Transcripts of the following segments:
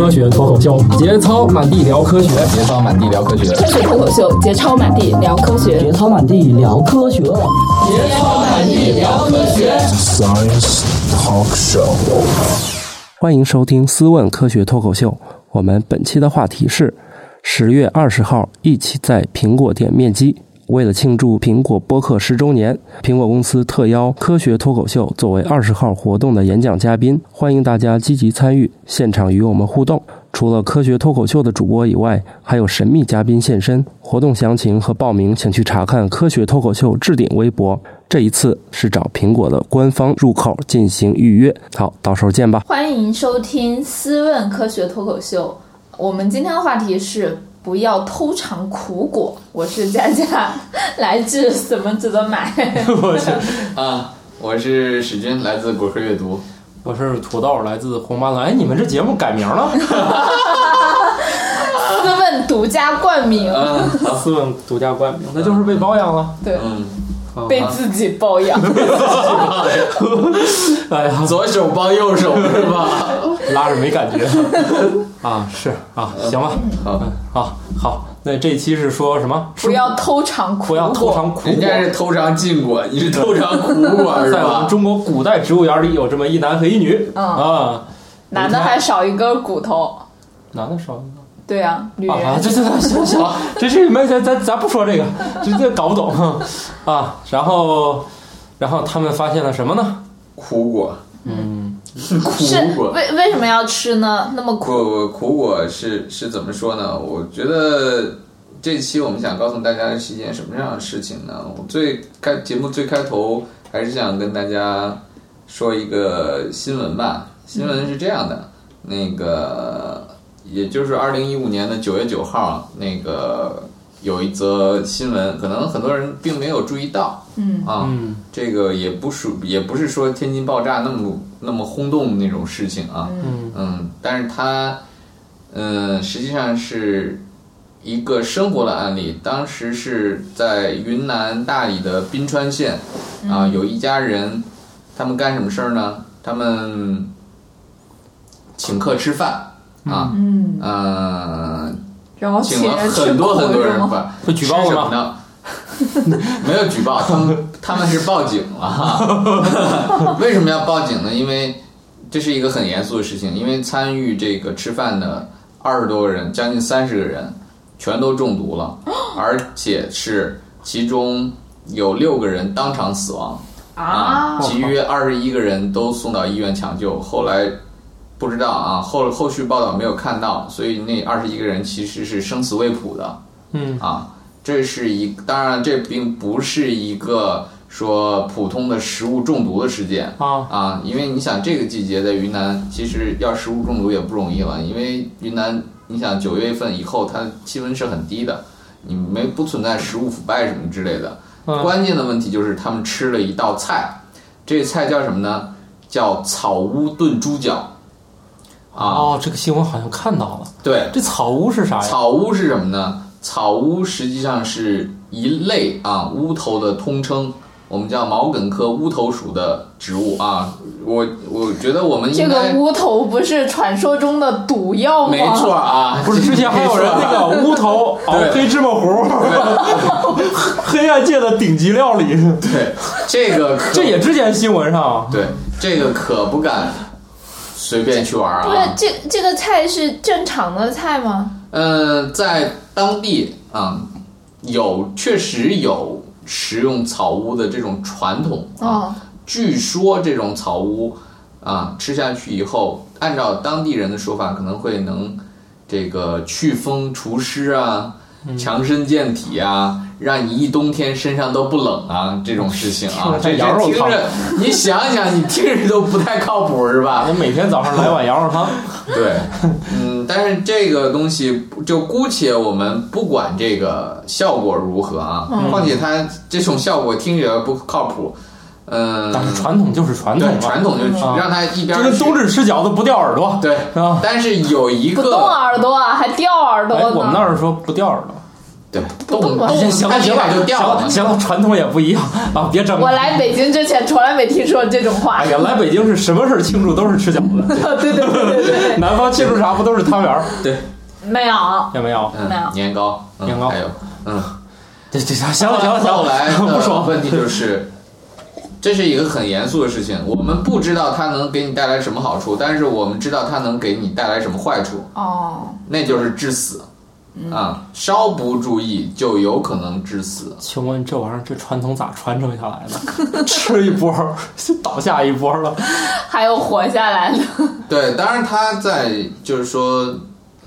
科学脱口秀，节操满地聊科学，节操满地聊科学，科学脱口秀，节操满地聊科学，节操满地聊科学，节操满地聊科学。Science Talk Show，欢迎收听《思问科学脱口秀》。我们本期的话题是十月二十号，一起在苹果店面基。为了庆祝苹果播客十周年，苹果公司特邀科学脱口秀作为二十号活动的演讲嘉宾，欢迎大家积极参与，现场与我们互动。除了科学脱口秀的主播以外，还有神秘嘉宾现身。活动详情和报名，请去查看科学脱口秀置顶微博。这一次是找苹果的官方入口进行预约。好，到时候见吧。欢迎收听《思问科学脱口秀》，我们今天的话题是。不要偷尝苦果。我是佳佳，来自什么值得买？我是 啊，我是史军，来自果壳阅读。我是土豆，来自红斑狼。哎，你们这节目改名了？斯问独家冠名。斯问独家冠名，那就是被包养了。对。被自己包养，哎呀，左手帮右手是吧？拉着没感觉 啊？是啊，行吧，好，好，好。那这期是说什么？不要偷尝苦，不要偷尝苦果。人家是偷尝禁果，你是偷尝苦果是吧？在我们中国古代植物园里有这么一男和一女啊，男的还少一根骨头，男的少一个。对呀，女人。这这这行行，这这没咱咱咱不说这个，这这搞不懂啊。然后，然后他们发现了什么呢？苦果。嗯，苦果。为为什么要吃呢？那么苦苦果是是怎么说呢？我觉得这期我们想告诉大家的是一件什么样的事情呢？我最开节目最开头还是想跟大家说一个新闻吧。新闻是这样的，那个。也就是二零一五年的九月九号，那个有一则新闻，可能很多人并没有注意到，嗯啊，这个也不属，也不是说天津爆炸那么那么轰动的那种事情啊，嗯嗯，但是它，嗯，实际上是一个生活的案例。当时是在云南大理的宾川县啊，有一家人，他们干什么事儿呢？他们请客吃饭。啊，嗯，呃，然后请了很多很多人吧，会举报吗？没有举报，他们他们是报警了。为什么要报警呢？因为这是一个很严肃的事情，因为参与这个吃饭的二十多个人，将近三十个人，全都中毒了，而且是其中有六个人当场死亡啊，其余二十一个人都送到医院抢救，后来。不知道啊，后后续报道没有看到，所以那二十一个人其实是生死未卜的。嗯啊，这是一，当然这并不是一个说普通的食物中毒的事件啊啊，因为你想这个季节在云南，其实要食物中毒也不容易了，因为云南你想九月份以后它气温是很低的，你没不存在食物腐败什么之类的。关键的问题就是他们吃了一道菜，这菜叫什么呢？叫草乌炖猪脚。哦，这个新闻好像看到了。对，这草乌是啥呀？草乌是什么呢？草乌实际上是一类啊乌头的通称，我们叫毛茛科乌头属的植物啊。我我觉得我们这个乌头不是传说中的毒药吗？没错啊，不是之前还有人那个乌头熬黑芝麻糊，黑暗界的顶级料理。对，这个这也之前新闻上。对，这个可不敢。随便去玩啊！不是这这个菜是正常的菜吗？嗯，在当地啊，有确实有食用草乌的这种传统啊。据说这种草乌啊，吃下去以后，按照当地人的说法，可能会能这个祛风除湿啊，强身健体啊。让你一冬天身上都不冷啊，这种事情啊，这羊肉汤，你想想，你听着都不太靠谱是吧？我每天早上来碗羊肉汤。对，嗯，但是这个东西就姑且我们不管这个效果如何啊，况且它这种效果听起来不靠谱，嗯。但是传统就是传统，传统就让它一边。就跟冬至吃饺子不掉耳朵。对，但是有一个不动耳朵啊，还掉耳朵我们那儿说不掉耳朵。对，动动吧动行了行了，就掉了。行了，传统也不一样啊，别整了。我来北京之前从来没听说这种话哎。呀，来北京是什么事儿庆祝都是吃饺子，对对对对对南方庆祝啥不都是汤圆儿？对，没有。有没有？嗯没有，年糕，嗯年糕还有，嗯，对对，行了行了行了，后来不说的问题就是，这是一个很严肃的事情，我们不知道它能给你带来什么好处，但是我们知道它能给你带来什么坏处，哦，那就是致死。嗯啊，稍不注意就有可能致死。请问这玩意儿这传统咋传承下来的？吃一波儿倒下一波了。还有活下来的。对，当然他在就是说，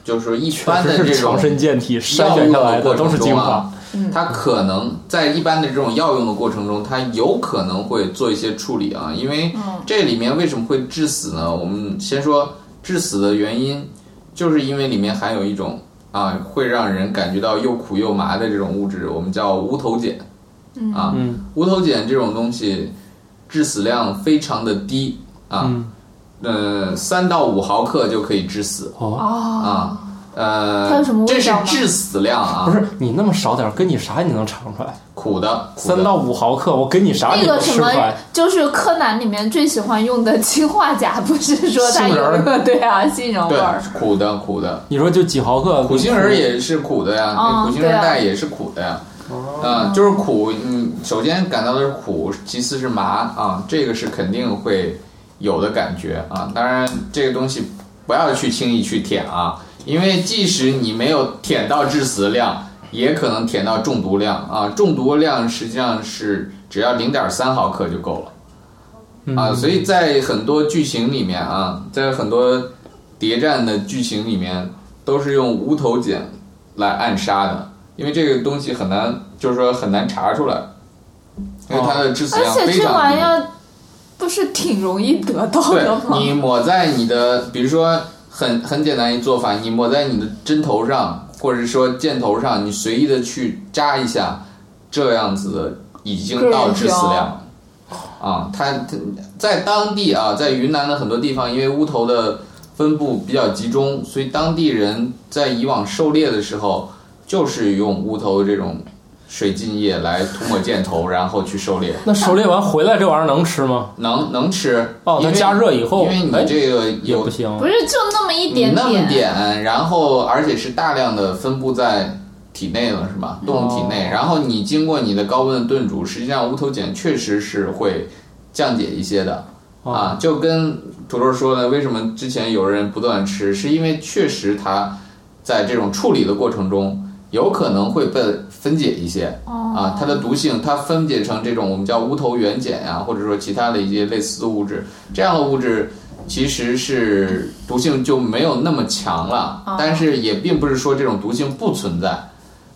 就是说一般的这种是强身健体筛选下来的都是精华它可能在一般的这种药用的过程中，它有可能会做一些处理啊，因为这里面为什么会致死呢？我们先说致死的原因，就是因为里面含有一种啊会让人感觉到又苦又麻的这种物质，我们叫无头碱。啊，嗯无头碱这种东西致死量非常的低啊，嗯呃，三到五毫克就可以致死哦，啊。呃，它有什么味这是致死量啊，不是你那么少点儿，跟你啥你能尝出来？苦的，三到五毫克，我跟你啥你能那个什么吃出来？，就是柯南里面最喜欢用的氰化钾，不是说 它仁儿个对啊杏仁儿。苦的苦的，你说就几毫克？苦杏仁也是苦的呀，哦苦杏仁对啊带也是苦的呀。啊、就是苦，嗯，首先感到的是苦，其次是麻啊，这个是肯定会有的感觉啊。当然，这个东西不要去轻易去舔啊，因为即使你没有舔到致死量，也可能舔到中毒量啊。中毒量实际上是只要零点三毫克就够了。啊，所以在很多剧情里面啊，在很多谍战的剧情里面，都是用无头碱来暗杀的，因为这个东西很难，就是说很难查出来，因为它的致死而量且这非常低。玩意儿不是挺容易得到的吗？你抹在你的，比如说很很简单一做法，你抹在你的针头上，或者说箭头上，你随意的去扎一下，这样子的已经到致死量。啊，它它在当地啊，在云南的很多地方，因为乌头的分布比较集中，所以当地人在以往狩猎的时候，就是用乌头这种水浸液来涂抹箭头，然后去狩猎。那狩猎完回来这玩意儿能吃吗？能能吃哦它因为加热以后因为你哎这个有也不行不。是就那么一点那么点，然后而且是大量的分布在体内了，是吧？动物体内，哦然后你经过你的高温的炖煮，实际上无头碱确实是会降解一些的。哦啊，就跟土豆说的，为什么之前有人不断吃，是因为确实它在这种处理的过程中，有可能会被分解一些啊，它的毒性它分解成这种我们叫乌头原碱呀、或者说其他的一些类似的物质，这样的物质其实是毒性就没有那么强了，但是也并不是说这种毒性不存在。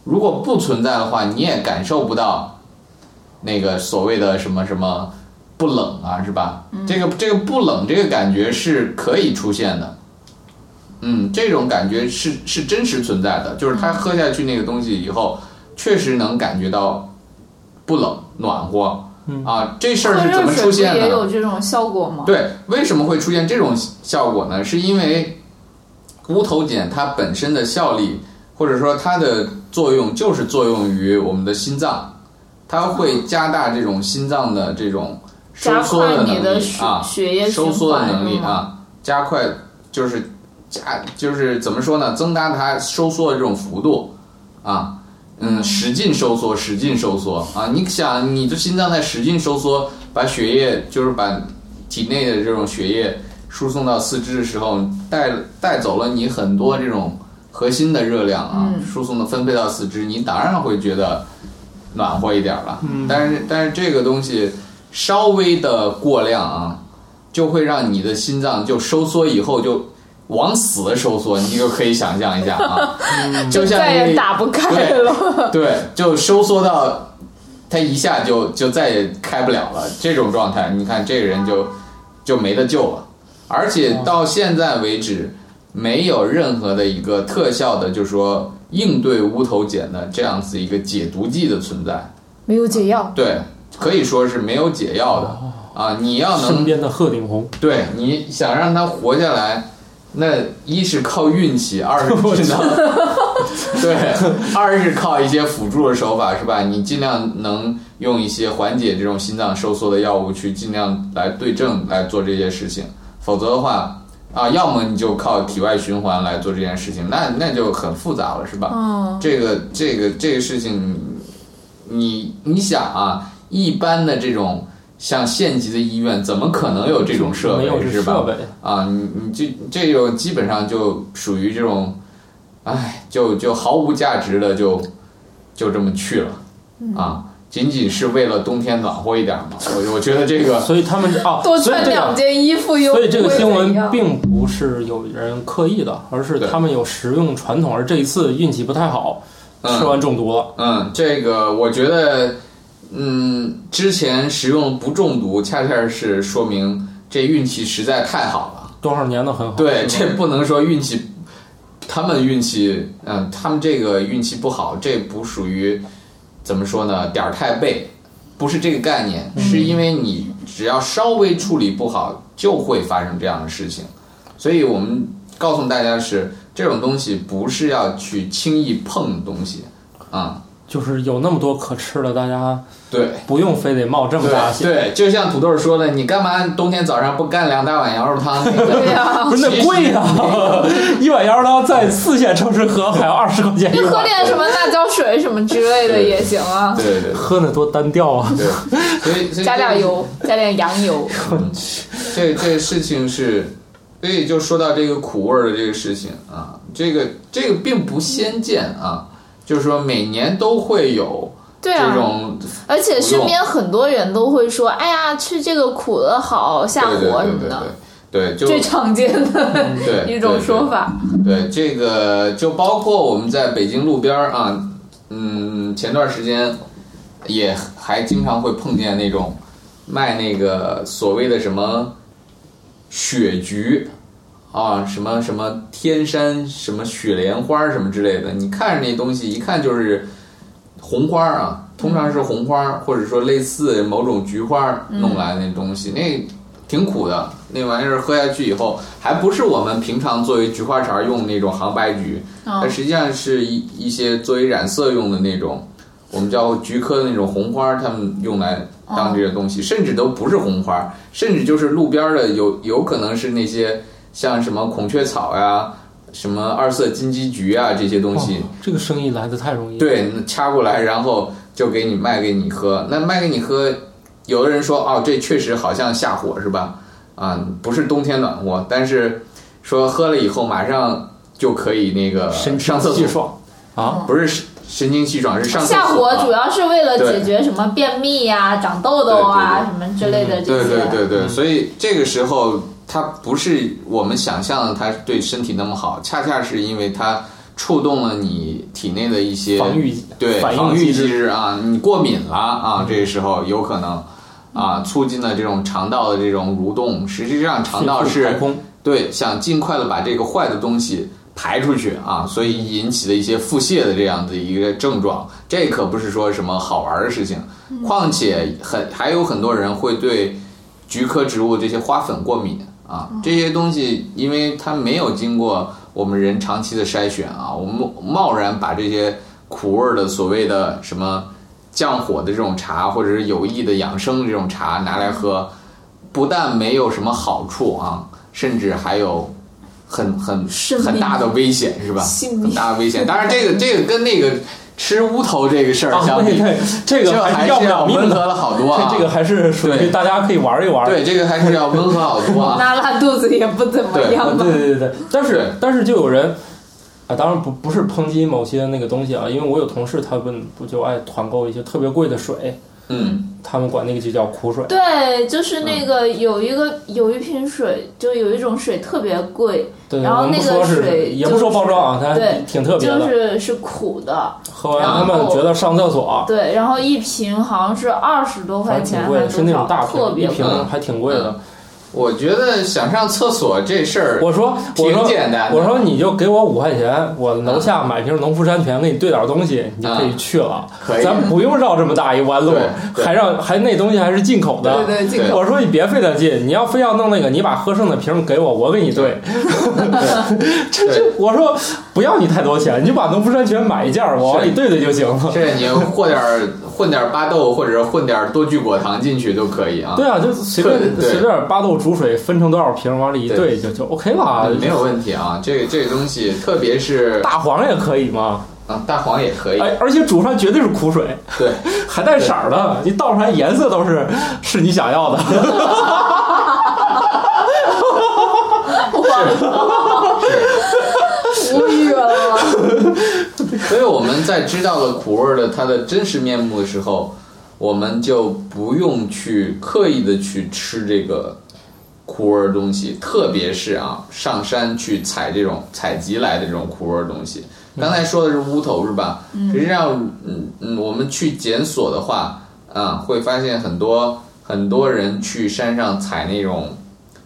如果不存在的话，你也感受不到那个所谓的什么什么不冷啊，是吧？这个这个不冷这个感觉是可以出现的。嗯，这种感觉是是真实存在的，就是他喝下去那个东西以后，确实能感觉到不冷暖和。啊，这事儿是怎么出现的？也有这种效果吗？对，为什么会出现这种效果呢？是因为乌头碱它本身的效力，或者说它的作用，就是作用于我们的心脏，它会加大这种心脏的这种收加缩快你能的血力啊，血液收缩的能力啊，加快就是加就是怎么说呢？增大它收缩的这种幅度啊。嗯，使劲收缩，使劲收缩啊！你想，你的心脏在使劲收缩，把血液就是把体内的这种血液输送到四肢的时候，带带走了你很多这种核心的热量啊，输送的分配到四肢，你当然会觉得暖和一点了。但是但是这个东西稍微的过量啊，就会让你的心脏就收缩以后就往死的收缩，你就可以想象一下啊，就像再也打不开了。对，就收缩到他一下就就再也开不了了，这种状态，你看这个人就就没得救了。而且到现在为止，没有任何的一个特效的，就是说应对乌头碱的这样子一个解毒剂的存在。没有解药，对，可以说是没有解药的啊！你要能身边的鹤顶红，对，你想让他活下来，那一是靠运气，二是 只能 对，二是靠一些辅助的手法，是吧？你尽量能用一些缓解这种心脏收缩的药物去尽量来对症来做这些事情，否则的话啊，要么你就靠体外循环来做这件事情，那那就很复杂了，是吧？嗯，这个这个这个事情，你你想啊，一般的这种像县级的医院，怎么可能有这种设没有备，是吧？这设备，啊，你你这这就基本上就属于这种，哎，就就毫无价值的就就这么去了啊，仅仅是为了冬天暖和一点嘛。我我觉得这个所以他们啊，多穿。两件衣服又所以这个新闻并不是有人刻意的，而是对他们有食用传统，而这一次运气不太好，嗯吃完中毒了。嗯，这个我觉得，嗯，之前食用不中毒，恰恰是说明这运气实在太好了。多少年都很好。对，这不能说运气，他们运气，嗯，他们这个运气不好，这不属于怎么说呢？点儿太背，不是这个概念，是因为你只要稍微处理不好，就会发生这样的事情。所以我们告诉大家是，这种东西不是要去轻易碰的东西啊、就是有那么多可吃的，大家对。不用非得冒这么大险。对对，就像土豆说的，你干嘛冬天早上不干两大碗羊肉汤？对呀、不是那贵呀、一碗羊肉汤在四线城市喝还要二十块钱一你喝，点什么辣椒水什么之类的也行啊，对对对喝那多单调啊！对，所以所以 加点油，加点羊油。这这事情是，所以就说到这个苦味儿的这个事情啊，这个这个并不鲜见啊，就是说每年都会有这对啊，种而且身边很多人都会说：“哎呀，吃这个苦的好下火什对对么的。对，对就最常见的 一种说法。对这个，就包括我们在北京路边儿啊，嗯，前段时间也还经常会碰见那种卖那个所谓的什么雪菊啊，什么什么天山什么雪莲花儿什么之类的，你看着那东西一看就是红花儿啊，通常是红花儿，或者说类似某种菊花儿弄来的那东西，那挺苦的，那玩意儿喝下去以后，还不是我们平常作为菊花茶用那种杭白菊，它嗯，实际上是一一些作为染色用的那种，我们叫菊科的那种红花，他们用来当这些东西，甚至都不是红花，甚至就是路边的有有可能是那些像什么孔雀草呀、什么二色金鸡菊啊这些东西哇，这个生意来的太容易。，对，掐过来，然后就给你卖给你喝。那卖给你喝，有的人说哦，这确实好像下火是吧？啊，不是冬天暖和，但是说喝了以后马上就可以那个神上厕所，气爽啊！不是神清气爽，是上。下火主要是为了解决什么便秘呀、长痘痘啊什么之类的这对些。对对对，所以这个时候它不是我们想象的，它对身体那么好，恰恰是因为它触动了你体内的一些防御对防御机制制啊，你过敏了啊，这个时候有可能啊，促进了这种肠道的这种蠕动。实际上，肠道是对想尽快的把这个坏的东西排出去啊，所以引起的一些腹泻的这样的一个症状，这可不是说什么好玩的事情。况且很还有很多人会对菊科植物这些花粉过敏啊，这些东西因为它没有经过我们人长期的筛选啊，我们贸然把这些苦味儿的所谓的什么降火的这种茶，或者是有益的养生这种茶拿来喝，不但没有什么好处啊，甚至还有很很很大的危险，是吧？很大的危险。当然，这个这个跟那个吃乌头这个事儿啊，相比，这个还是要。温和了好多啊。这这个还是属于大家可以玩一玩。对，这个还是要温和好多啊。拉拉肚子也不怎么啊样吧对？对对对，但是但是就有人啊，当然不不是抨击某些那个东西啊，因为我有同事他们不就爱团购一些特别贵的水，嗯，他们管那个就叫苦水。对，就是那个有一个有一瓶水，就有一种水特别贵，对，然后那个说是水也不说包装啊，它对挺特别就。是是苦的，喝完他们觉得上厕所对，然后一瓶好像是二十多块还挺钱贵的，是那种大瓶，一特别贵。瓶还挺贵的。我觉得想上厕所这事儿，我说我挺说简单的我说你就给我五块钱，我楼下买瓶农夫山泉，给你兑点东西，你就可以去了。可以咱不用绕这么大一弯路还让还那东西还是进口的。对对，进对口。我说你别费那劲，你要非要弄那个，你把喝剩的瓶给我，我给你兑。这这，我说不要你太多钱，你就把农夫山泉买一件儿，我往里兑兑就行了。这你和点儿混点巴豆或者混点多聚果糖进去都可以啊。对啊，就随便随便巴豆煮水分成多少瓶，往里一兑就就 OK 了。没有问题啊，这个这个东西，特别是大黄也可以吗？啊大黄也可以，哎，而且煮出来绝对是苦水，对，还带色儿的，你倒出来颜色都是是你想要的。无语了。所以我们在知道了苦味儿的它的真实面目的时候，我们就不用去刻意的去吃这个苦味儿的东西，特别是啊上山去采这种采集来的这种苦味儿的东西。刚才说的是乌头是吧？实际上，嗯嗯，我们去检索的话，啊，会发现很多很多人去山上采那种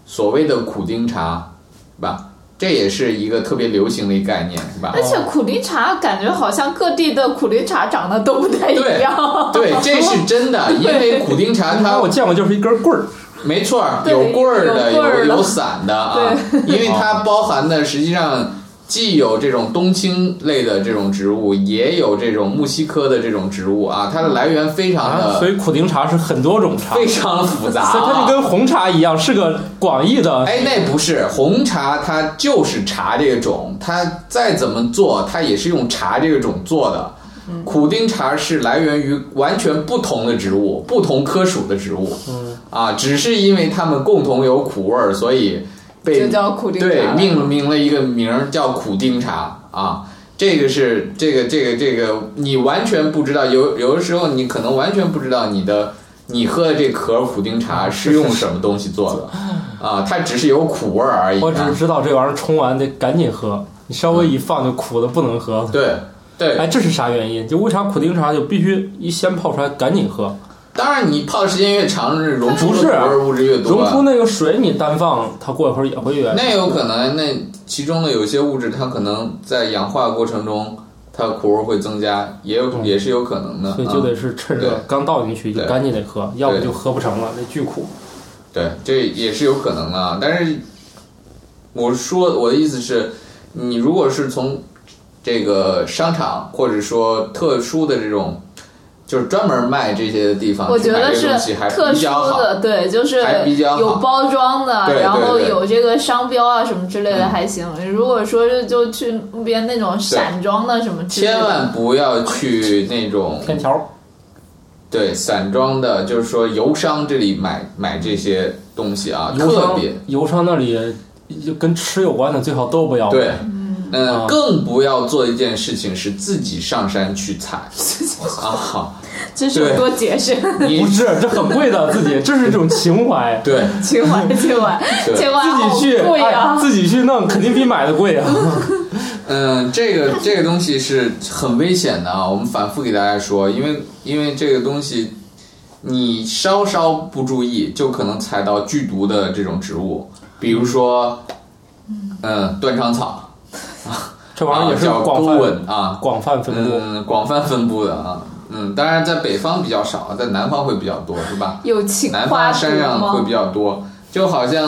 所谓的苦丁茶，是吧？这也是一个特别流行的一个概念，是吧？而且苦丁茶感觉好像各地的苦丁茶长得都不太一样。对，这是真的，因为苦丁茶它 我见过就是一根棍儿，没错儿，有棍儿的，有的有有散的啊，因为它包含的实际上既有这种冬青类的这种植物，也有这种木犀科的这种植物啊，它的来源非常啊，所以苦丁茶是很多种茶，非常复杂所以它就啊。跟红茶一样，是个广义的。哎，那不是红茶，它就是茶这个种，它再怎么做，它也是用茶这个种做的。苦丁茶是来源于完全不同的植物，不同科属的植物。嗯啊，只是因为它们共同有苦味儿，所以被就叫苦丁茶对命名了一个名儿叫苦丁茶啊。这个是这个这个这个，你完全不知道，有有的时候你可能完全不知道你的你喝的这壳苦丁茶是用什么东西做的 啊，它只是有苦味儿而已、啊我只是。知道这玩意儿冲完得赶紧喝，你稍微一放就苦的不能喝了。对对，哎，这是啥原因？就为啥苦丁茶就必须一先泡出来赶紧喝？当然你泡的时间越长，这溶出的苦不是物质越多啊。溶出那个水，你单放，它过一会儿也会越那有可能，那其中的有些物质，它可能在氧化过程中，它苦味会增加，也有、也是有可能的。所以就啊得是趁对热刚倒进去就赶紧得喝，要不就喝不成了，那巨苦。对，这也是有可能的啊。但是我说我的意思是，你如果是从这个商场或者说特殊的这种，就是专门卖这些的地方，我觉得是特殊比较好。的，对，就是有包装的，然后有这个商标啊什么之类的嗯还行。如果说是就去路边那种散装的什么之类的，千万不要去那种天桥，对散装的，就是说油商这里买买这些东西啊，特别油商那里就跟吃有关的最好都不要。对，嗯，啊更不要做一件事情是自己上山去采 啊，这是多节省？你不是，这很贵的，自己 这是一种情怀。对情怀，情怀，对情怀自己去，贵啊哎！自己去弄，肯定比买的贵啊！嗯，这个这个东西是很危险的啊！我们反复给大家说，因为因为这个东西，你稍稍不注意，就可能踩到剧毒的这种植物，比如说，嗯，断肠草，这玩意儿也是广泛吻啊，广泛分布。嗯，广泛分布的啊，嗯，当然在北方比较少，在南方会比较多，是吧？有情南方山上会比？较多，就好像，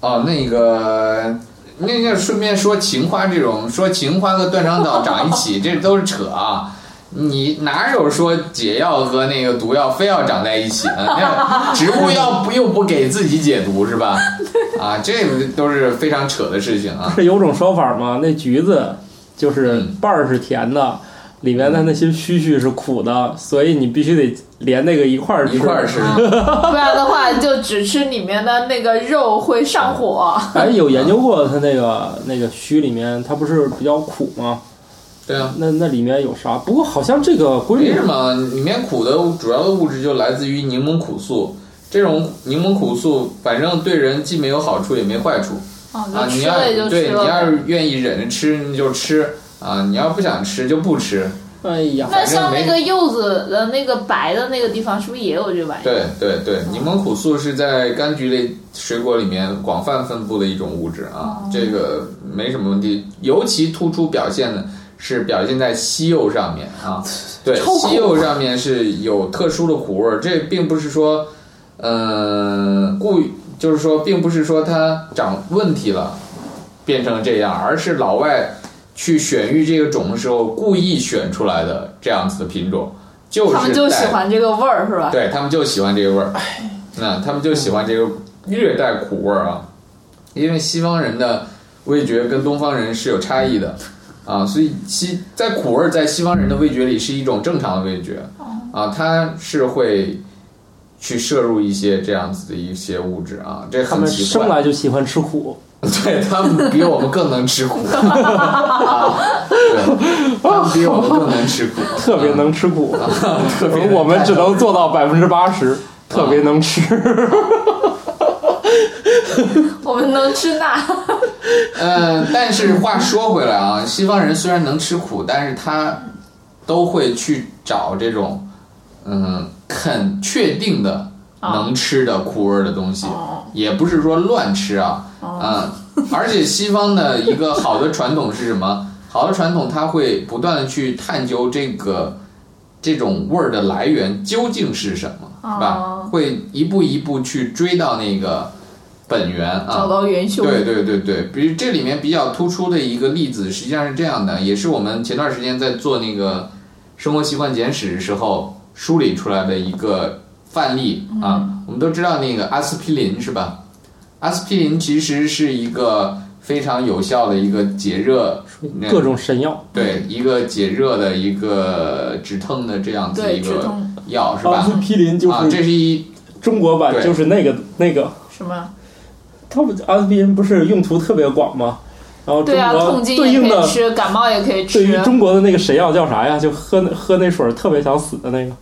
哦，那个，那就顺便说情花这种，说情花和断肠草长一起，这都是扯啊！你哪有说解药和那个毒药非要长在一起呢？那植物药不又不给自己解毒是吧？啊，这都是非常扯的事情啊！是有种说法吗？那橘子就是嗯瓣儿是甜的，里面的那些须须是苦的，所以你必须得连那个一块儿。一块儿吃，不然的话，就只吃里面的那个肉会上火。哎，有研究过它那个那个须里面，它不是比较苦吗？对啊。那那里面有啥？不过好像这个规律没什么，里面苦的主要的物质就来自于柠檬苦素。这种柠檬苦素，反正对人既没有好处也没坏处哦，啊。你要吃了就吃对你要。是愿意忍着吃，你就吃啊；你要不想吃就不吃哎呀，那像那个柚子的那个白的那个地方，是不是也有这玩意儿？对对对，柠檬苦素是在柑橘类水果里面广泛分布的一种物质啊，这个没什么问题。尤其突出表现的是表现在西柚上面啊，对，西柚上面是有特殊的苦味儿，这并不是说，呃，故意，就是说，并不是说它长问题了变成这样，而是老外去选育这个种的时候故意选出来的这样子的品种，就是他们就喜欢这个味儿，是吧？对他们就喜欢这个味儿，那他们就喜欢这个略带苦味儿啊，因为西方人的味觉跟东方人是有差异的啊，所以西在苦味儿在西方人的味觉里是一种正常的味觉啊，它是会去摄入一些这样子的一些物质啊，这他们很奇怪生。来就喜欢吃苦，对他们比我们更能吃苦啊，对，他们比我们更能吃苦 特别能吃苦，特别我们只能做到百分之八十，特别能吃。我们能吃辣，嗯，但是话说回来啊，西方人虽然能吃苦，但是他都会去找这种嗯肯确定的能吃的苦味儿的东西，也不是说乱吃啊，嗯，而且西方的一个好的传统是什么？好的传统，它会不断的去探究这个这种味儿的来源究竟是什么，是吧？哦会一步一步去追到那个本源啊，找到元凶。对对对对，比如这里面比较突出的一个例子，实际上是这样的，也是我们前段时间在做那个生活习惯简史的时候梳理出来的一个范例啊。我们都知道那个阿司匹林是吧？阿司匹林其实是一个非常有效的一个解热，各种神药，对一个解热的一个止痛的这样子的一个药是吧阿司？匹林就啊，这是是一中国版，就是那个那个，什么？他们阿司匹林不是用途特别广吗？然后中对啊，国痛经对应的可以吃，感冒也可以吃对于，中国的那个神药叫啥呀？就喝那喝那水儿特别想死的那个。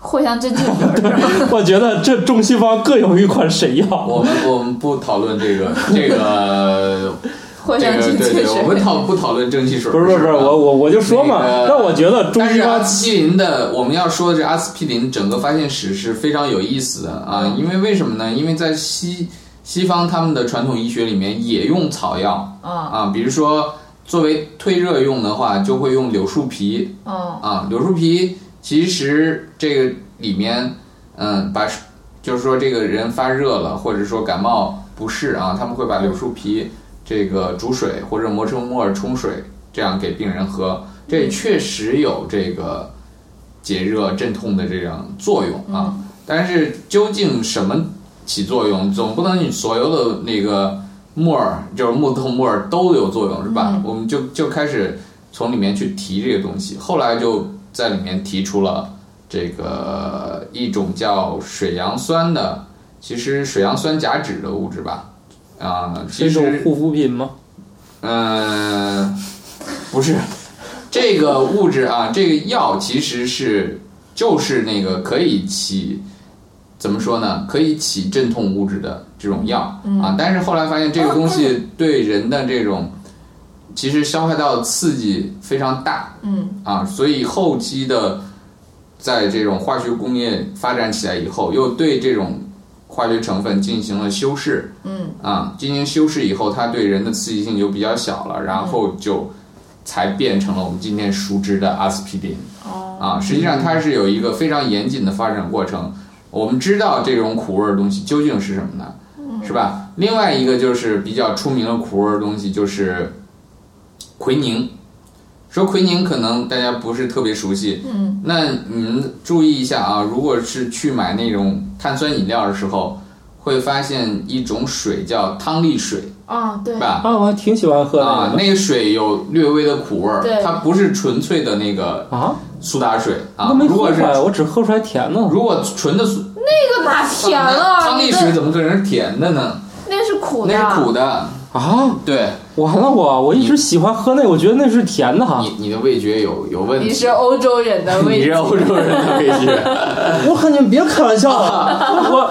藿香正气水？我觉得这中西方各有一款神药。我们我们不讨论这个这个藿这香正气水对对，我们。讨不讨论正气水？不是不是不是，我我我就说嘛，那我觉得中西方是阿司匹林的，我们要说的这阿司匹林整个发现史是非常有意思的啊，因为为什么呢？因为在西西方他们的传统医学里面也用草药嗯。啊，比如说作为退热用的话，就会用柳树皮。嗯。啊，柳树皮其实这个里面，嗯，把就是说这个人发热了，或者说感冒不适啊，他们会把柳树皮这个煮水或者磨成沫儿冲水，这样给病人喝，这也确实有这个解热镇痛的这样作用啊。但是究竟什么起作用，总不能你所有的那个木儿，就是木头木儿都有作用是吧？我们就就开始从里面去提这个东西，后来就在里面提出了这个一种叫水杨酸的，其实水杨酸甲酯的物质吧，啊、是其实一种护肤品吗？嗯，不是，这个物质啊，这个药其实是就是那个可以起怎么说呢？可以起镇痛物质的这种药、啊，但是后来发现这个东西对人的这种其实消化道刺激非常大，嗯啊，所以后期的在这种化学工业发展起来以后，又对这种化学成分进行了修饰，嗯啊，进行修饰以后，它对人的刺激性就比较小了，然后就才变成了我们今天熟知的阿司匹林。哦啊，实际上它是有一个非常严谨的发展过程。我们知道这种苦味儿的东西究竟是什么呢？是吧？另外一个就是比较出名的苦味儿的东西就是奎宁。说奎宁可能大家不是特别熟悉，嗯，那你们注意一下啊，如果是去买那种碳酸饮料的时候，会发现一种水叫汤力水，啊对是，吧？啊，我还挺喜欢喝的啊那，个水有略微的苦味儿对，它不是纯粹的那个啊，苏打水啊那。没如果是我只喝出来甜的。如果纯的苏那个哪甜了？汤力水怎么可能是甜的呢？那是苦的，那是苦的。啊，对完了我我一直喜欢喝那个，我觉得那是甜的哈。你，你的味觉有有问题。你是欧洲人的味觉。你是欧洲人的味觉。我和你们别开玩笑了，我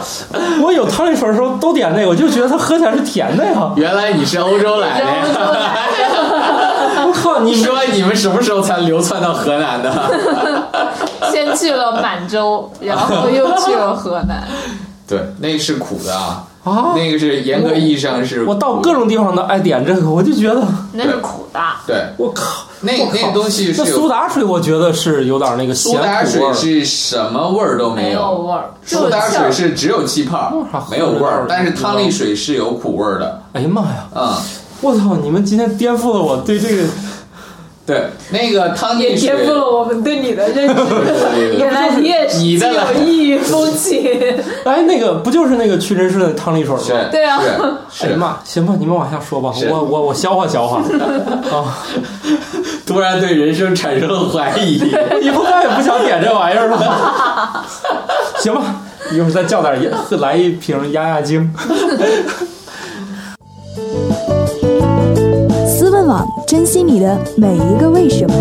我有汤力水的时候都点那个，我就觉得它喝起来是甜的呀。原来你是欧洲来的你说你们什么时候才流窜到河南的？先去了满洲，然后又去了河南。对，那是苦的啊，啊！那个是严格意义上是我到各种地方都爱点这个，我就觉得那是苦的，对，我靠，那我靠那个东西是那苏打水，我觉得是有点那个咸苏打苦味儿。水是什么味儿都没有，味儿，苏打水是只有气泡，没有味儿，但是汤力水是有苦味儿的，哎呀妈呀！嗯。我操！你们今天颠覆了我对这个对，那个汤也，颠覆了我们对你的认知。原来你也是你的具有异域风情。哎，那个不就是那个屈臣氏的汤力水吗？对啊是哎呀，妈，行吧，你们往下说吧，我我我消化消化 啊！突然对人生产生了怀疑。以后再也不想点这玩意儿了。行吧，一会儿再叫点，来一瓶压压惊。珍惜你的每一个为什么。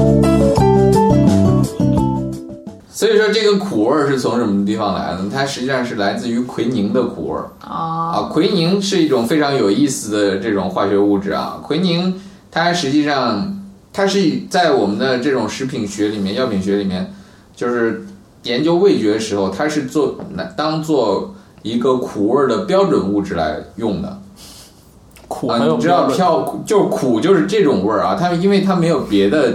所以说，这个苦味儿是从什么地方来的呢？它实际上是来自于奎宁的苦味啊。奎宁是一种非常有意思的这种化学物质啊。奎宁它实际上它是在我们的这种食品学里面、药品学里面，就是研究味觉的时候，它是做当做一个苦味儿的标准物质来用的。啊，苦还有你知道标准飘就是苦就是这种味儿啊，它因为它没有别的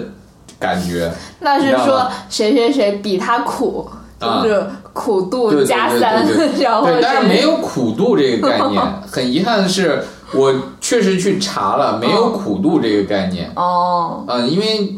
感觉，那是说谁谁谁比他苦，啊就是苦度加三对对，然后对，但是没有苦度这个概念。很遗憾的是，我确实去查了，没有苦度这个概念。哦，嗯，因为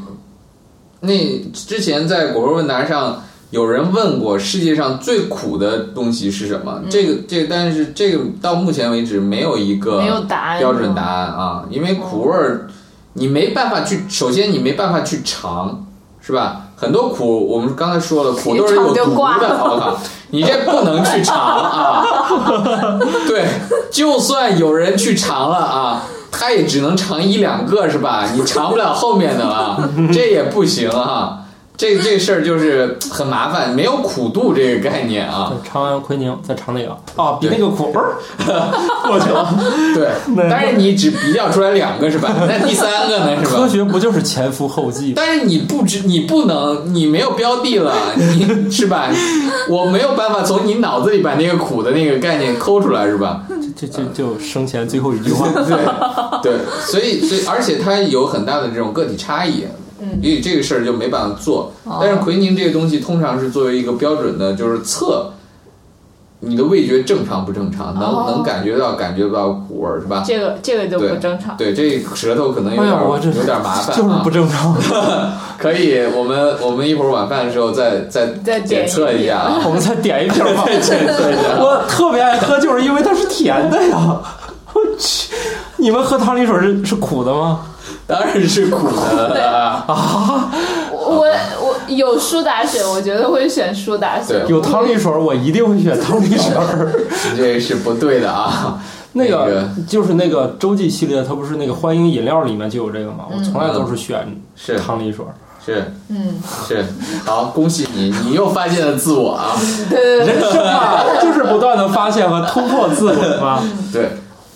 那之前在果味问答上有人问过世界上最苦的东西是什么？这个这个，但是这个到目前为止没有一个没有答案标准答案啊，因为苦味儿你没办法去，首先你没办法去尝，是吧？很多苦我们刚才说了，苦都是有毒的，好不好？你这不能去尝啊！对，就算有人去尝了啊，他也只能尝一两个，是吧？你尝不了后面的了，这也不行啊。这这事儿就是很麻烦，没有苦度这个概念啊。长安奎宁再尝那个啊，比那个苦味儿 过去了。对，但是你只比较出来两个是吧？那第三个呢是吧？科学不就是前赴后继？但是你不知，你不能，你没有标的了，你是吧？我没有办法从你脑子里把那个苦的那个概念抠出来，是吧？就就就生前最后一句话。对对，所以所以而且它有很大的这种个体差异，嗯所以这个事儿就没办法做。哦但是奎宁这个东西通常是作为一个标准的，就是测你的味觉正常不正常，能、哦能感觉到感觉不到苦味儿是吧？这个这个就不正常。对，这舌头可能有点、哎，我这有点麻烦、啊，就是不正常。可以，我们我们一会儿晚饭的时候再再再检测一下啊。我们再点一瓶吧。再检测一下。我特别爱喝，就是因为它是甜的呀。我去，你们喝汤力水是是苦的吗？当然是苦的 啊！我我有苏打水，我觉得会选苏打水。有汤力水，我一定会选汤力水。你这是不对的啊！那个那个就是那个洲际系列，它不是那个欢迎饮料里面就有这个吗？我从来都是选是汤力水。是嗯，是，好，恭喜你，你又发现了自我啊！对对对人生嘛，就是不断的发现和突破自我嘛。对，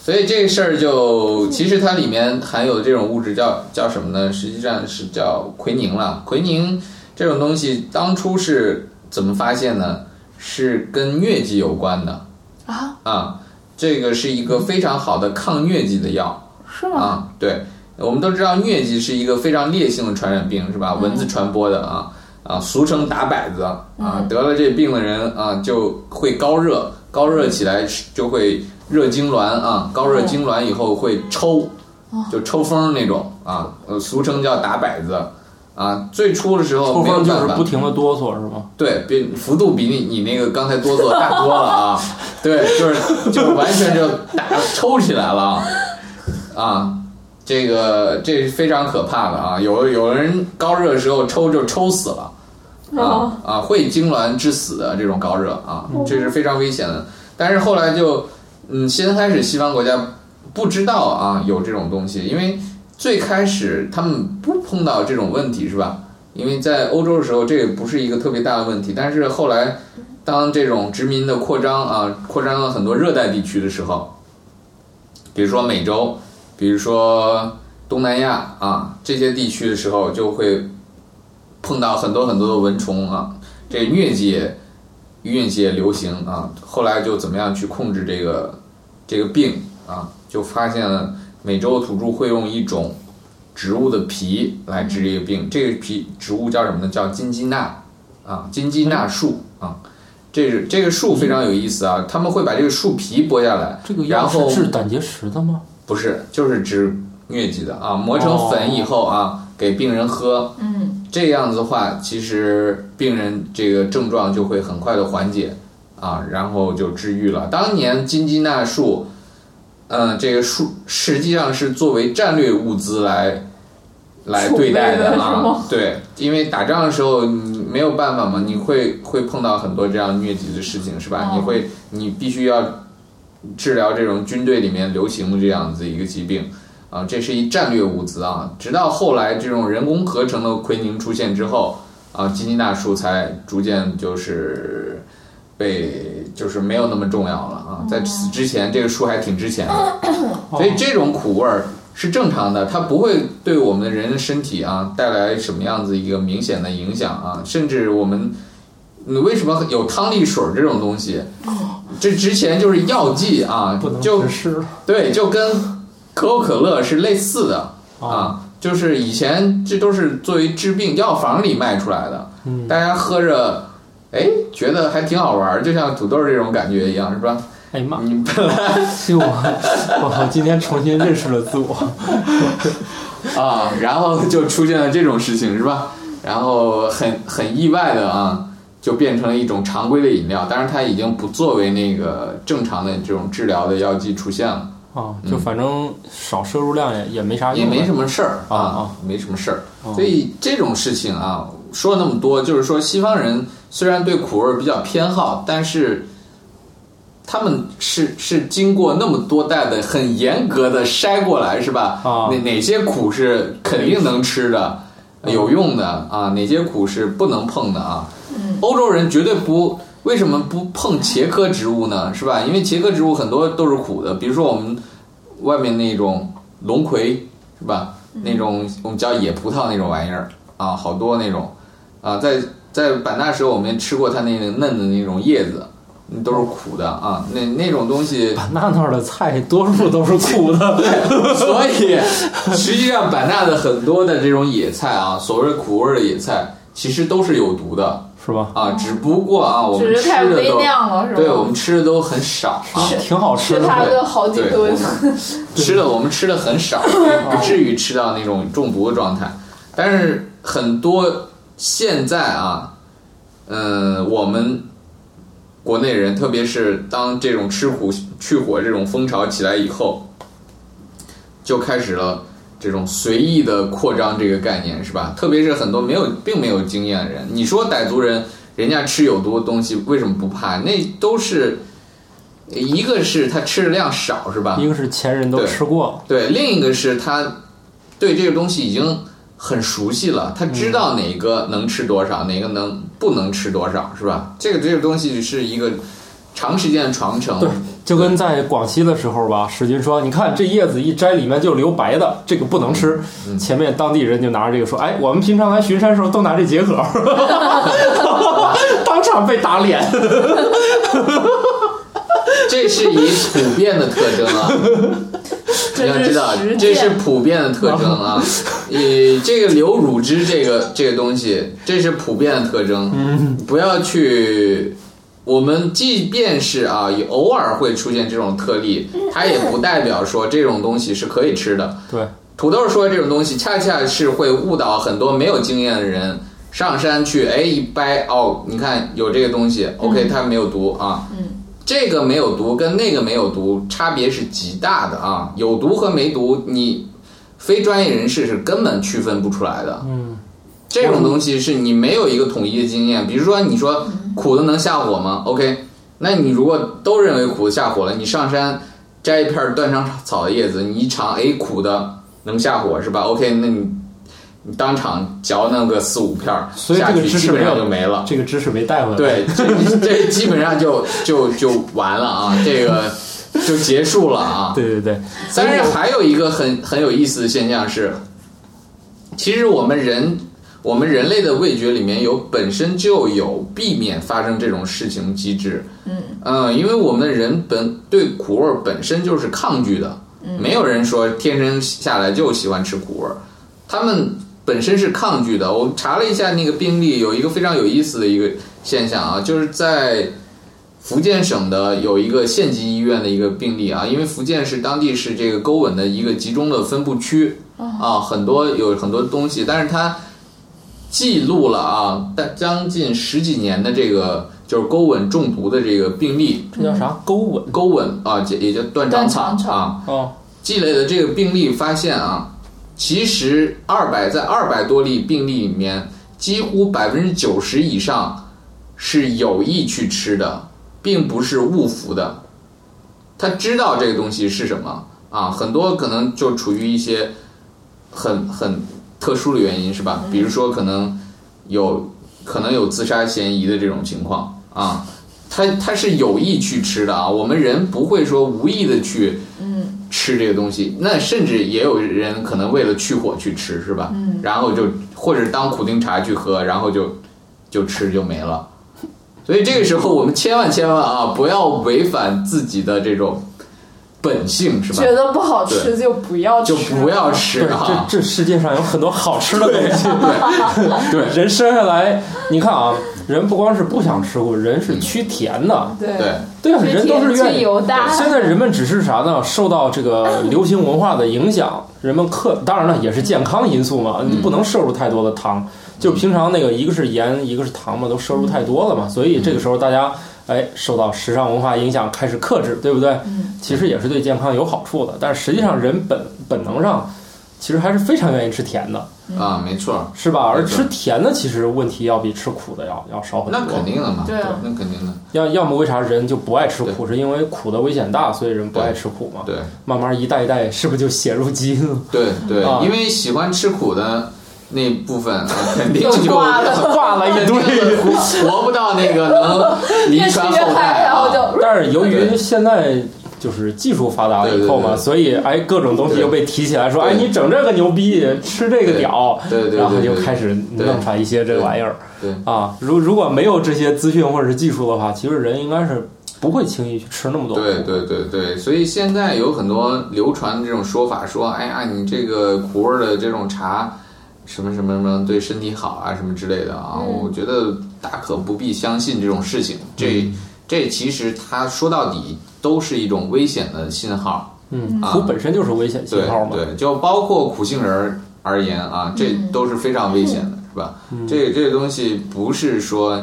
所以这个事儿就其实它里面含有这种物质叫叫什么呢？实际上是叫奎宁了。奎宁这种东西当初是怎么发现呢？是跟疟疾有关的啊啊，这个是一个非常好的抗疟疾的药。是吗？啊，对，我们都知道疟疾是一个非常烈性的传染病，是吧？蚊子传播的啊啊，俗称打摆子啊，得了这病的人啊就会高热，高热起来就会热痉挛啊，高热痉挛以后会抽，就抽风那种啊，呃，俗称叫打摆子。啊，最初的时候抽风就没有办法，是不停的哆嗦，是吗？对，比幅度比你你那个刚才哆嗦大多了啊！对，就是就完全就打抽起来了啊！这个这是非常可怕的啊！有有人高热的时候抽就抽死了啊啊，会痉挛致死的这种高热啊，这是非常危险的。但是后来就嗯，先开始西方国家不知道啊有这种东西，因为最开始他们不碰到这种问题是吧？因为在欧洲的时候，这也不是一个特别大的问题。但是后来，当这种殖民的扩张啊，扩张了很多热带地区的时候，比如说美洲，比如说东南亚啊这些地区的时候，就会碰到很多很多的蚊虫啊，这疟疾也疟疾也流行啊。后来就怎么样去控制这个这个病啊？就发现了美洲土著会用一种植物的皮来治这个病，这个皮植物叫什么呢？叫金鸡纳啊，金鸡纳树啊。这是这个树非常有意思啊，他们会把这个树皮剥下来，这个药然后是治胆结石的吗？不是，就是治疟疾的啊，磨成粉以后啊，给病人喝。嗯，这样子的话，其实病人这个症状就会很快的缓解啊，然后就治愈了。当年金鸡纳树，嗯、这个树实际上是作为战略物资来来对待的啊。对，因为打仗的时候你没有办法嘛，你会会碰到很多这样疟疾的事情，是吧？哦你会你必须要治疗这种军队里面流行的这样子一个疾病。啊，这是一战略物资啊！直到后来这种人工合成的奎宁出现之后，啊，金鸡纳树才逐渐就是被就是没有那么重要了啊。在此之前，这个树还挺值钱的，所以这种苦味儿是正常的，它不会对我们人的身体啊带来什么样子一个明显的影响啊，甚至我们。你为什么有汤力水儿这种东西？这之前就是药剂啊不，能就对，就跟可口可乐是类似的啊，就是以前这都是作为治病药房里卖出来的，嗯大家喝着，哎，觉得还挺好玩儿，就像土豆这种感觉一样，是吧？哎呀妈！你本来就我，我今天重新认识了自我。啊，然后就出现了这种事情，是吧？然后很很意外的啊，就变成了一种常规的饮料，但是它已经不作为那个正常的这种治疗的药剂出现了。啊，就反正少摄入量也也没啥，也没什。么事儿啊啊，没什么事儿。哦所以这种事情啊，说了那么多，就是说西方人虽然对苦味儿比较偏好，但是他们是是经过那么多代的很严格的筛过来，是吧？啊哪哪些苦是肯定能吃的、有用的啊？哪些苦是不能碰的啊？欧洲人绝对不。为什么不碰茄科植物呢？是吧？因为茄科植物很多都是苦的，比如说我们外面那种龙葵，是吧？那种我们叫野葡萄那种玩意儿啊，好多那种啊，在在版纳时候我们吃过它那个嫩的那种叶子，嗯都是苦的啊，那那种东西，版纳那儿的菜多数都是苦的，所以实际上版纳的很多的这种野菜啊，所谓苦味儿的野菜，其实都是有毒的是吧？啊，只不过啊，我们只是吃的太微都，量了，是吧？对我们吃的都很少啊。挺好吃 吃的。它个好几对吨。吃的我们吃的很少，不至于吃到那种中毒的状态。但是很多现在啊，嗯，我们国内人，特别是当这种吃苦去火这种风潮起来以后，就开始了这种随意的扩张这个概念，是吧？特别是很多没有并没有经验的人，你说傣族人，人家吃有毒的东西为什么不怕？那都是。一个是他吃的量少，是吧？一个是前人都吃过，对，另一个是他对这个东西已经很熟悉了，他知道哪个能吃多少，哪个能不能吃多少，是吧？这个这个东西是一个长时间的传承。对，就跟在广西的时候吧，史军说：“你看这叶子一摘，里面就留白的，这个不能吃。嗯前面当地人就拿着这个说：“哎，我们平常来巡山时候都拿这解渴。”当场被打脸。这是以普遍的特征啊。你要知道，这是。普遍的特征啊。以，这个留乳汁这个这个东西，这是普遍的特征。嗯，不要去。我们即便是啊，也偶尔会出现这种特例，它也不代表说这种东西是可以吃的。对，土豆说的这种东西，恰恰是会误导很多没有经验的人上山去，哎，一掰哦，你看有这个东西，OK，它没有毒啊。嗯这个没有毒跟那个没有毒差别是极大的啊，有毒和没毒，你非专业人士是根本区分不出来的。嗯，这种东西是你没有一个统一的经验。比如说，你说苦的能下火吗？OK，那你如果都认为苦的下火了，你上山摘一片断肠草的叶子，你一尝，哎，苦的能下火是吧？OK，那你你当场嚼那个四五片儿所以这个下去，基本上就没了。这个知识没带回来。，对，这这基本上就就就完了啊！这个就结束了啊。对对对，但是还有一个很很有意思的现象是，其实我们人我们人类的味觉里面有本身就有避免发生这种事情机制。嗯。因为我们人本对苦味儿本身就是抗拒的，没有人说天生下来就喜欢吃苦味儿，他们本身是抗拒的。我查了一下那个病例，有一个非常有意思的一个现象啊，就是在福建省的有一个县级医院的一个病例啊，因为福建是当地是这个钩吻的一个集中的分布区啊，很多有很多东西，但是它记录了啊，但将近十几年的这个就是钩吻中毒的这个病例，这叫啥？钩吻？钩吻啊，也也叫断肠草断肠草。啊，哦，积累的这个病例发现啊，其实二百在二百多例病例里面，几乎百分之九十以上是有意去吃的，并不是误服的。他知道这个东西是什么啊，很多可能就处于一些很很特殊的原因，是吧？比如说可能有可能有自杀嫌疑的这种情况啊，他他是有意去吃的啊，我们人不会说无意的去嗯吃这个东西，那甚至也有人可能为了去火去吃，是吧？嗯，然后就或者当苦丁茶去喝，然后就就吃就没了。所以这个时候我们千万千万啊，不要违反自己的这种本性，是吧？觉得不好吃就不要吃，就不要吃！这这世界上有很多好吃的东西。对对 人生下来，你看啊，人不光是不想吃苦，人是趋甜的。对对对啊，人都是愿意。现在人们只是啥呢？受到这个 流行文化的影响，人们克当然了也是健康因素嘛，你不能摄入太多的糖。就平常那个一个是盐，一个是糖嘛，都摄入太多了嘛，所以这个时候大家哎受到时尚文化影响开始克制，对不对？其实也是对健康有好处的，但是实际上人本本能上其实还是非常愿意吃甜的，啊，没错，是吧？而吃甜的其实问题要比吃苦的要要少很多。那肯定的嘛，对啊那肯定的，要要么为啥人就不爱吃苦？是因为苦的危险大，所以人不爱吃苦嘛。对慢慢一代一代，是不是就写入基因了？对对啊，因为喜欢吃苦的那部分啊，肯定就挂了 挂了一堆。活活不到那个能遗传，后代啊。但是由于现在就是技术发达了以后嘛，对对对所以哎，各种东西又被提起来说，对哎，你整这个牛逼，吃这个屌，对对对然后就开始弄出来一些这玩意儿对啊。如如果没有这些资讯或者是技术的话，其实人应该是不会轻易去吃那么多。对对对对，所以现在有很多流传的这种说法，说哎呀，你这个苦味儿的这种茶，什么什么什么对身体好啊，什么之类的啊，嗯我觉得大可不必相信这种事情。这嗯这其实它说到底都是一种危险的信号。嗯，啊苦本身就是危险信号嘛。对，就包括苦杏仁儿而言啊，这都是非常危险的，是吧？这这个东西不是说，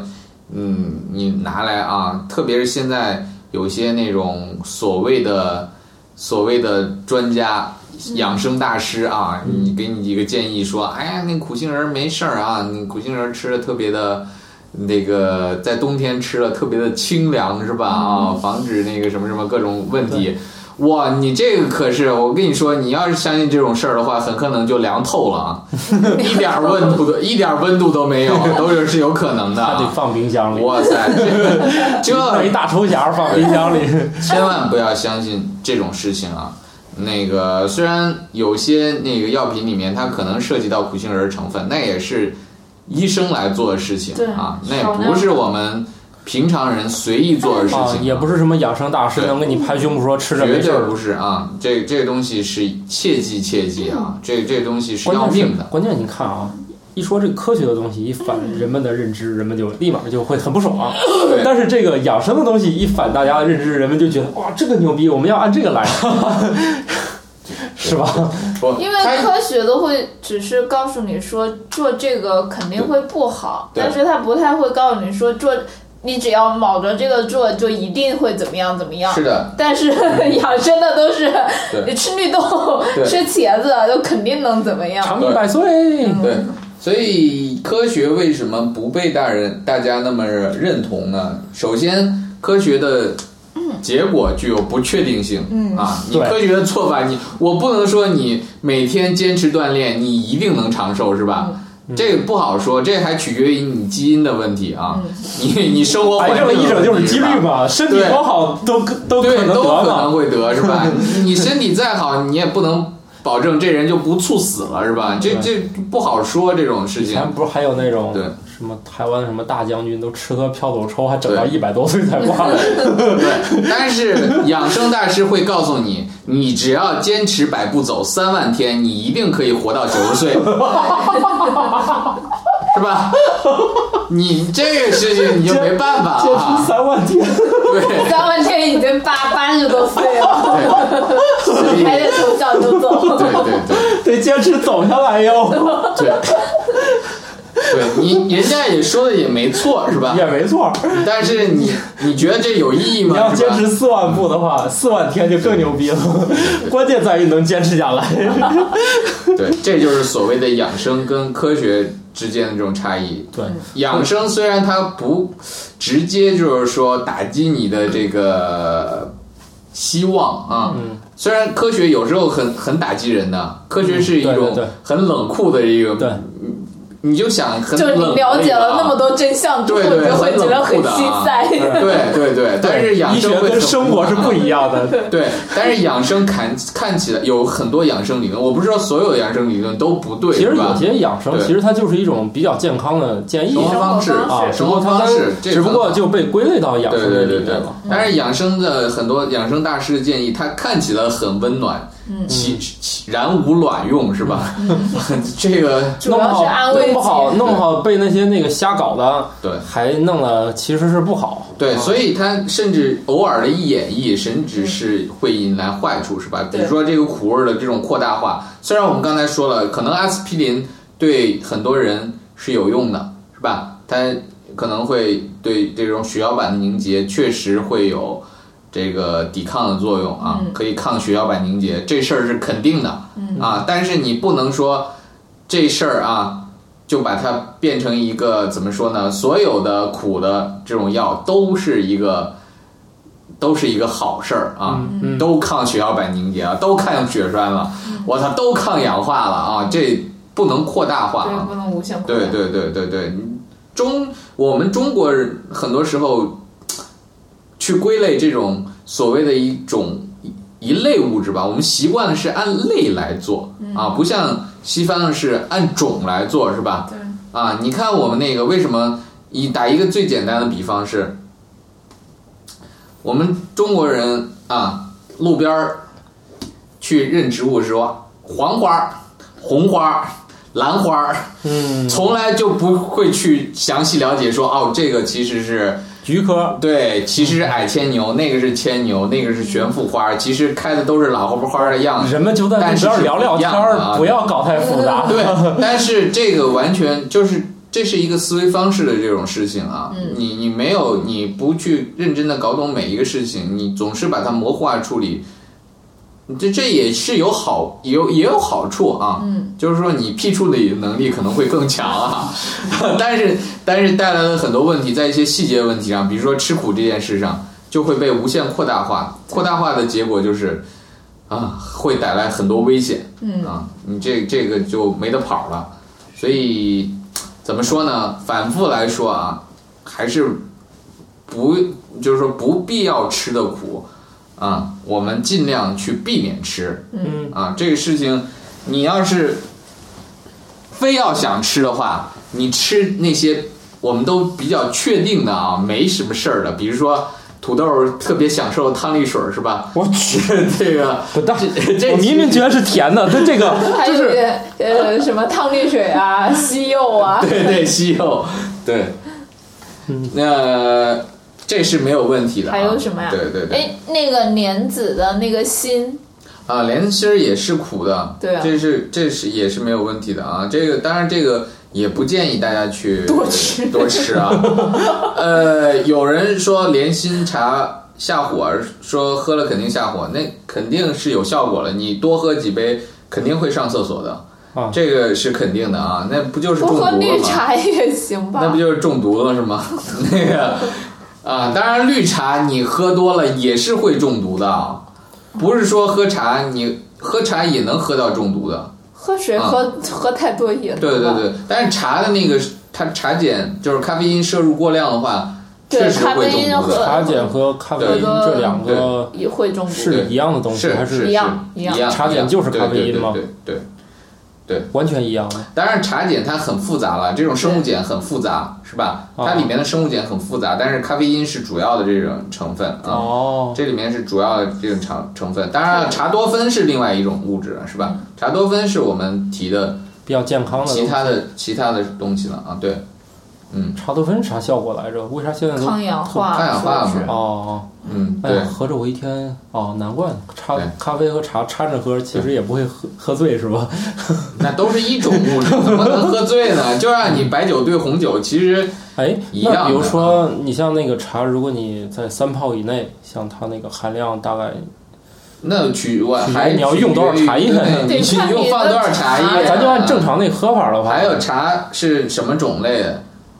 嗯，你拿来啊，特别是现在有些那种所谓的所谓的专家。养生大师啊，你给你一个建议说，哎呀，那苦杏仁儿没事儿啊，你苦杏仁儿吃的特别的，那个在冬天吃了特别的清凉是吧？啊，防止那个什么什么各种问题。哇，你这个可是我跟你说，你要是相信这种事儿的话，很可能就凉透了啊，一点儿温度都一点儿温度都没有，都是是有可能的那得啊。放冰箱里，哇塞，这 弄一大抽匣放冰箱里。千万不要相信这种事情啊！那个虽然有些那个药品里面它可能涉及到苦杏仁儿成分，那也是医生来做的事情对啊，那也不是我们平常人随意做的事啊，情，也不是什么养生大师对能给你拍胸脯说吃着绝没事儿对不。是啊！这这个东西是切记切记啊！这这东西是要命的。关键你看啊，一说这个科学的东西一反人们的认知，人们就立马就会很不爽。但是这个养生的东西一反大家的认知，人们就觉得哇，这个牛逼，我们要按这个来，是吧？因为科学都会只是告诉你说做这个肯定会不好，但是他不太会告诉你说做你只要卯着这个做就一定会怎么样怎么样。是的，但是 养生的都是你吃绿豆、吃茄子就肯定能怎么样。长命百岁。对，所以科学为什么不被大人大家那么认同呢？首先，科学的结果具有不确定性。嗯啊，你科学的做法，你我不能说你每天坚持锻炼，你一定能长寿，是吧？这个不好说，这还取决于你基因的问题啊。你你生活环癌境的症的一整就是问题吧几率嘛，身体对多好都都可对，能都可能得嘛。会得是吧？你 你身体再好，你也不能保证这人就不猝死了是吧？这这不好说这种事情以前。不是还有那种对什么台湾什么大将军都吃喝嫖赌抽，还整到对一百多岁才挂了。对，但是养生大师会告诉你，你只要坚持百步走三万天，你一定可以活到九十岁，是吧？你这个事情你就没办法 坚持啊。三万天，对天已经八八十多岁了，还得从小就走。对对对。得坚持走下来哟。对，对你人家也说的也没错，是吧？也没错，但是你你觉得这有意义吗？你要坚持四万步的话，四万天就更牛逼了。关键在于能坚持下来。对，这就是所谓的养生跟科学之间的这种差异。对，养生虽然它不直接就是说打击你的这个希望啊，嗯。虽然科学有时候很很打击人的，科学是一种很冷酷的一个，对，你就想很就是你冷了解了那么多。真相之后，对对你就会觉得很心塞。对 对对，但是养生跟生活是不一样的。对，但是养生看看起来有很多养生理论，我不知道所有的养生理论都不对，其实有些养生，其实它就是一种比较健康的建议生活方式啊，只生活不过它方式，只不过就被归类到养生的对对对里面了。，但是养生的很多养生大师的建议，它看起来很温暖，其其然无卵用，是吧？这个弄不好弄不好，弄不好被那些那个瞎搞的，对还弄了其实是不好。对，啊所以它甚至偶尔的一演绎，甚至是会引来坏处，是吧？比如说这个苦味儿的这种扩大化，虽然我们刚才说了，可能阿司匹林对很多人是有用的，是吧？它可能会对这种血小板的凝结确实会有这个抵抗的作用啊，可以抗血小板凝结，这事儿是肯定的啊。但是你不能说这事儿啊。就把它变成一个怎么说呢？所有的苦的这种药都是一个都是一个好事儿啊，嗯都抗血小板凝结啊，都抗血栓了，我操，都抗氧化了啊！这不能扩大化，啊！不能无限扩大。对对对对对，中我们中国人很多时候去归类这种所谓的一种一类物质吧，我们习惯的是按类来做啊，不像西方是按种来做，是吧？对啊，你看我们那个为什么？以打一个最简单的比方是，我们中国人啊，路边儿去认植物说黄花儿、红花儿、兰花儿，嗯，从来就不会去详细了解说哦，这个其实是菊科对，其实是矮牵牛，那个是牵牛，那个是悬浮花，其实开的都是老婆花的样子。人们就在路边聊聊天儿，不要搞太复杂。对，但是这个完全就是这是一个思维方式的这种事情啊，你你没有你不去认真的搞懂每一个事情，你总是把它模糊化处理，这这也是有好有也有好处啊，嗯，就是说你批处理能力可能会更强啊，但是但是带来了很多问题，在一些细节问题上，比如说吃苦这件事上，就会被无限扩大化，扩大化的结果就是。啊，会带来很多危险。嗯啊，你这这个就没得跑了。所以怎么说呢？反复来说啊，还是不就是说不必要吃的苦啊，我们尽量去避免吃。嗯啊，这个事情你要是非要想吃的话，你吃那些我们都比较确定的啊，没什么事儿的，比如说。土豆特别享受汤力水是吧？我去，这个不但这这我明明觉得是甜的，它 这个就是呃什么汤力水啊、西柚啊，对对，西柚，对，那这是没有问题的啊。还有什么呀？对对对，哎，那个莲子的那个心，啊，莲心儿也是苦的，对啊这是这是也是没有问题的啊。这个当然这个也不建议大家去多吃多吃啊。呃，有人说莲心茶下火，说喝了肯定下火，那肯定是有效果了。你多喝几杯肯定会上厕所的，啊这个是肯定的啊。那不就是中不喝绿毒了吗？茶也行吧？那不就是中毒了是吗？那个啊，当然绿茶你喝多了也是会中毒的啊，不是说喝茶你喝茶也能喝到中毒的。喝水喝、喝太多也对对对，但是茶的那个它茶碱就是咖啡因摄入过量的话，对确实会中咖啡因毒的。和茶碱和咖啡因这两个也会中毒。是一样的东西，是还是一样一样样，茶碱就是咖啡因吗对对对对，完全一样的？当然茶碱它很复杂了，这种生物碱很复杂，是吧？哦它里面的生物碱很复杂，但是咖啡因是主要的这种成分啊。哦，这里面是主要的这种成成分，当然了，茶多酚是另外一种物质，是吧？茶多酚是我们提的比较健康的。其他的其他的东西了啊，对，嗯。茶多酚啥效果来着？为啥现在都抗氧化，抗氧化是嘛。哦？嗯，对。合着我一天哦，难怪茶对。咖啡和茶掺着喝，其实也不会喝喝醉是吧？那都是一种物质，怎么能喝醉呢？就让你白酒兑红酒，其实 哎，一样比如说你像那个茶，如果你在三泡以内，像它那个含量大概，那取我还你要用多少茶叶？你你用放多少茶茶叶，咱就按正常那喝法的话，还有茶是什么种类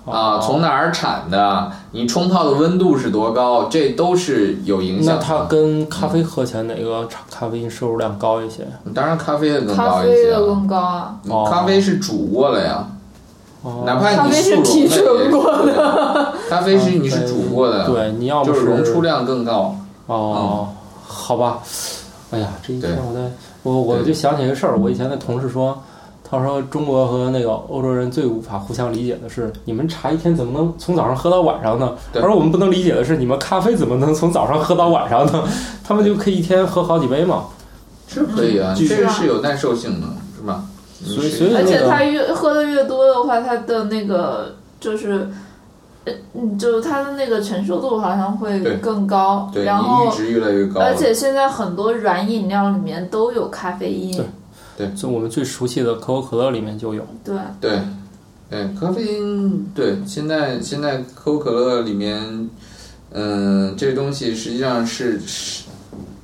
啊？哦从哪儿产的？你冲泡的温度是多高？这都是有影响的。那它跟咖啡喝起来哪个茶咖啡因摄入量高一些？当然咖啡的更咖高一些啊。啡的更高啊。哦咖啡是煮过了呀，哦哪怕咖啡是你速溶提纯的过的，咖啡是你是煮过的，，对，你要不就是溶出量更高。哦，好吧，哎呀，这一天我在我我就想起一个事儿，我以前的同事说，他说中国和那个欧洲人最无法互相理解的是，你们茶一天怎么能从早上喝到晚上呢？对而我们不能理解的是，你们咖啡怎么能从早上喝到晚上呢？他们就可以一天喝好几杯嘛。是可以啊，嗯这个是有耐受性的，是吧？所以是而且所以那个它越喝的越多的话，他的那个就是，呃，嗯，就是它的那个承受度好像会更高。对，然后值越来越高，而且现在很多软饮料里面都有咖啡因。对。就我们最熟悉的可口可乐里面就有。对，对，对，咖啡因，对，现在现在可口可乐里面，嗯，这东西实际上是是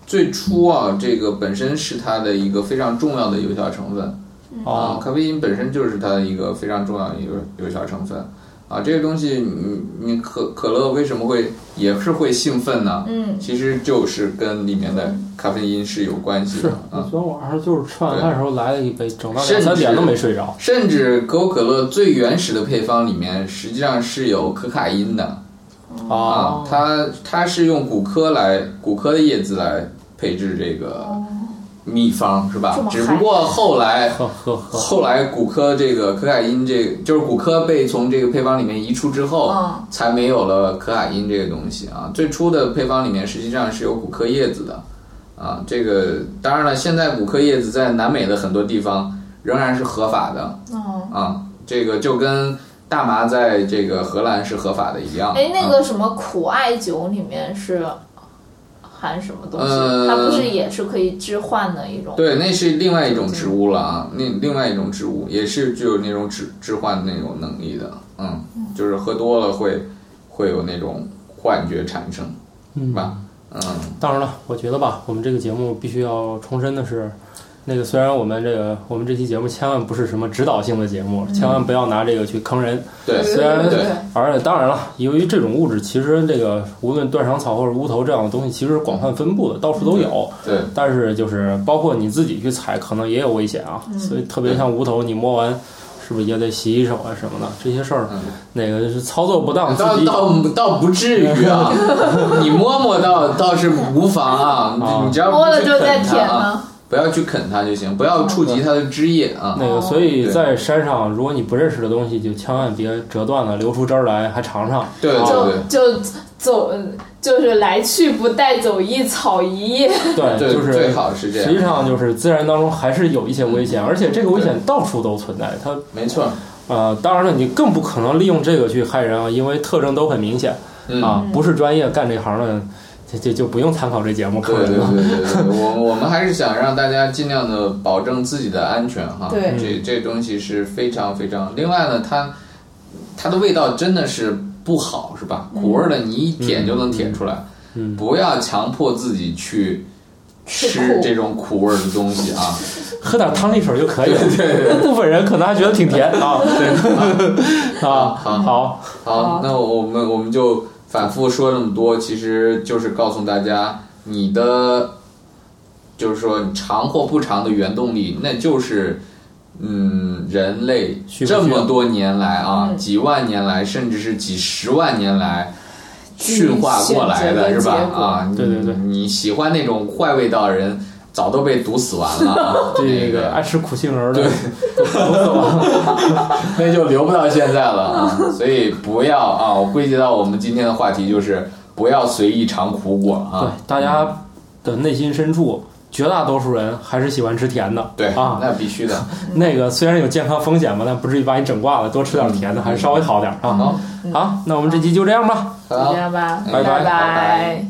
最初啊，这个本身是它的一个非常重要的有效成分。啊，哦，咖啡因本身就是它的一个非常重要的一个有效成分啊，这个东西你你可可乐为什么会也是会兴奋呢？嗯，其实就是跟里面的咖啡因是有关系的，昨天晚上就是吃晚饭的时候来了一杯，整到两三点都没睡着。甚至可口可乐最原始的配方里面，实际上是有可卡因的啊哦，，它它是用古柯来古柯的叶子来配制这个秘方，是吧只不过后来后来骨科这个可卡因这个就是骨科被从这个配方里面移出之后，嗯才没有了可卡因这个东西啊。最初的配方里面实际上是有骨科叶子的啊。这个当然了，现在骨科叶子在南美的很多地方仍然是合法的哦。啊。这个就跟大麻在这个荷兰是合法的一样。哎，那啊个什么苦艾酒里面是含什么东西？呃它不是也是可以置换的一种？对，那是另外一种植物了啊，那另外一种植物也是具有那种致致幻的那种能力的，嗯，就是喝多了会会有那种幻觉产生，是吧？嗯，当然了，我觉得吧，我们这个节目必须要重申的是，那个虽然我们这个我们这期节目千万不是什么指导性的节目，千万不要拿这个去坑人。对，虽然而且当然了，由于这种物质，其实这个无论断肠草或者乌头这样的东西，其实是广泛分布的，到处都有。对，但是就是包括你自己去采，可能也有危险啊。所以特别像无头，你摸完是不是也得洗洗手啊什么的？这些事儿，嗯那个是操作不当，倒倒倒不至于啊，你摸摸倒倒是无妨啊，啊你只要摸了去就在啃它啊，舔呢。不要去啃它就行，不要触及它的枝叶啊。那个，哦所以在山上，如果你不认识的东西，就千万别折断了，留出汁儿来，还尝尝。对啊对对。就就走，就是来去不带走一草一叶。对，就是最好是这样。实际上就是自然当中还是有一些危险，而且这个危险到处都存在。它没错，呃，当然了，你更不可能利用这个去害人啊，因为特征都很明显嗯啊，不是专业干这行的，就就就不用参考这节目，对对。对对对，我我们还是想让大家尽量的保证自己的安全哈。对这这东西是非常非常。另外呢，它它的味道真的是不好，是吧？苦味儿的你一舔就能舔出来。嗯不要强迫自己去吃这种苦味儿的东西啊。喝点汤力水就可以了。对对对 部分人可能还觉得挺甜啊。对啊，好好，好，那我们我们就反复说那么多，其实就是告诉大家，你的就是说你长或不长的原动力，那就是嗯，人类这么多年来啊，嗯几万年来，甚至是几十万年来驯化过来的，是吧啊，对对对你你喜欢那种坏味道的人，早都被毒死完了啊。这个爱吃苦杏仁儿的，对 那就留不到现在了啊。所以不要啊，我归结到我们今天的话题就是不要随意尝苦果啊对啊。大家的内心深处，绝大多数人还是喜欢吃甜的。对啊，那必须的。那个虽然有健康风险吧，但不至于把你整挂了，多吃点甜的还是稍微好点啊。好，好，那我们这期就这样吧。就好这，样吧，拜拜拜拜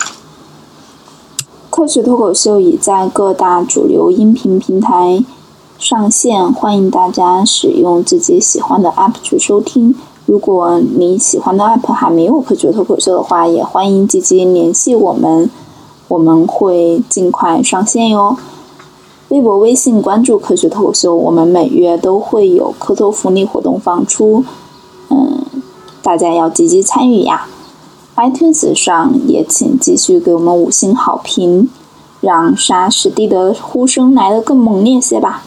科学脱口秀已在各大主流音频平台上线，欢迎大家使用自己喜欢的 app 去收听。如果你喜欢的 app 还没有科学脱口秀的话，也欢迎积极联系我们，我们会尽快上线哟。微博、微信关注科学脱口秀，我们每月都会有科托福利活动放出，嗯，大家要积极参与呀。iTunes 上也请继续给我们五星好评，让杀史蒂德的呼声来得更猛烈些吧。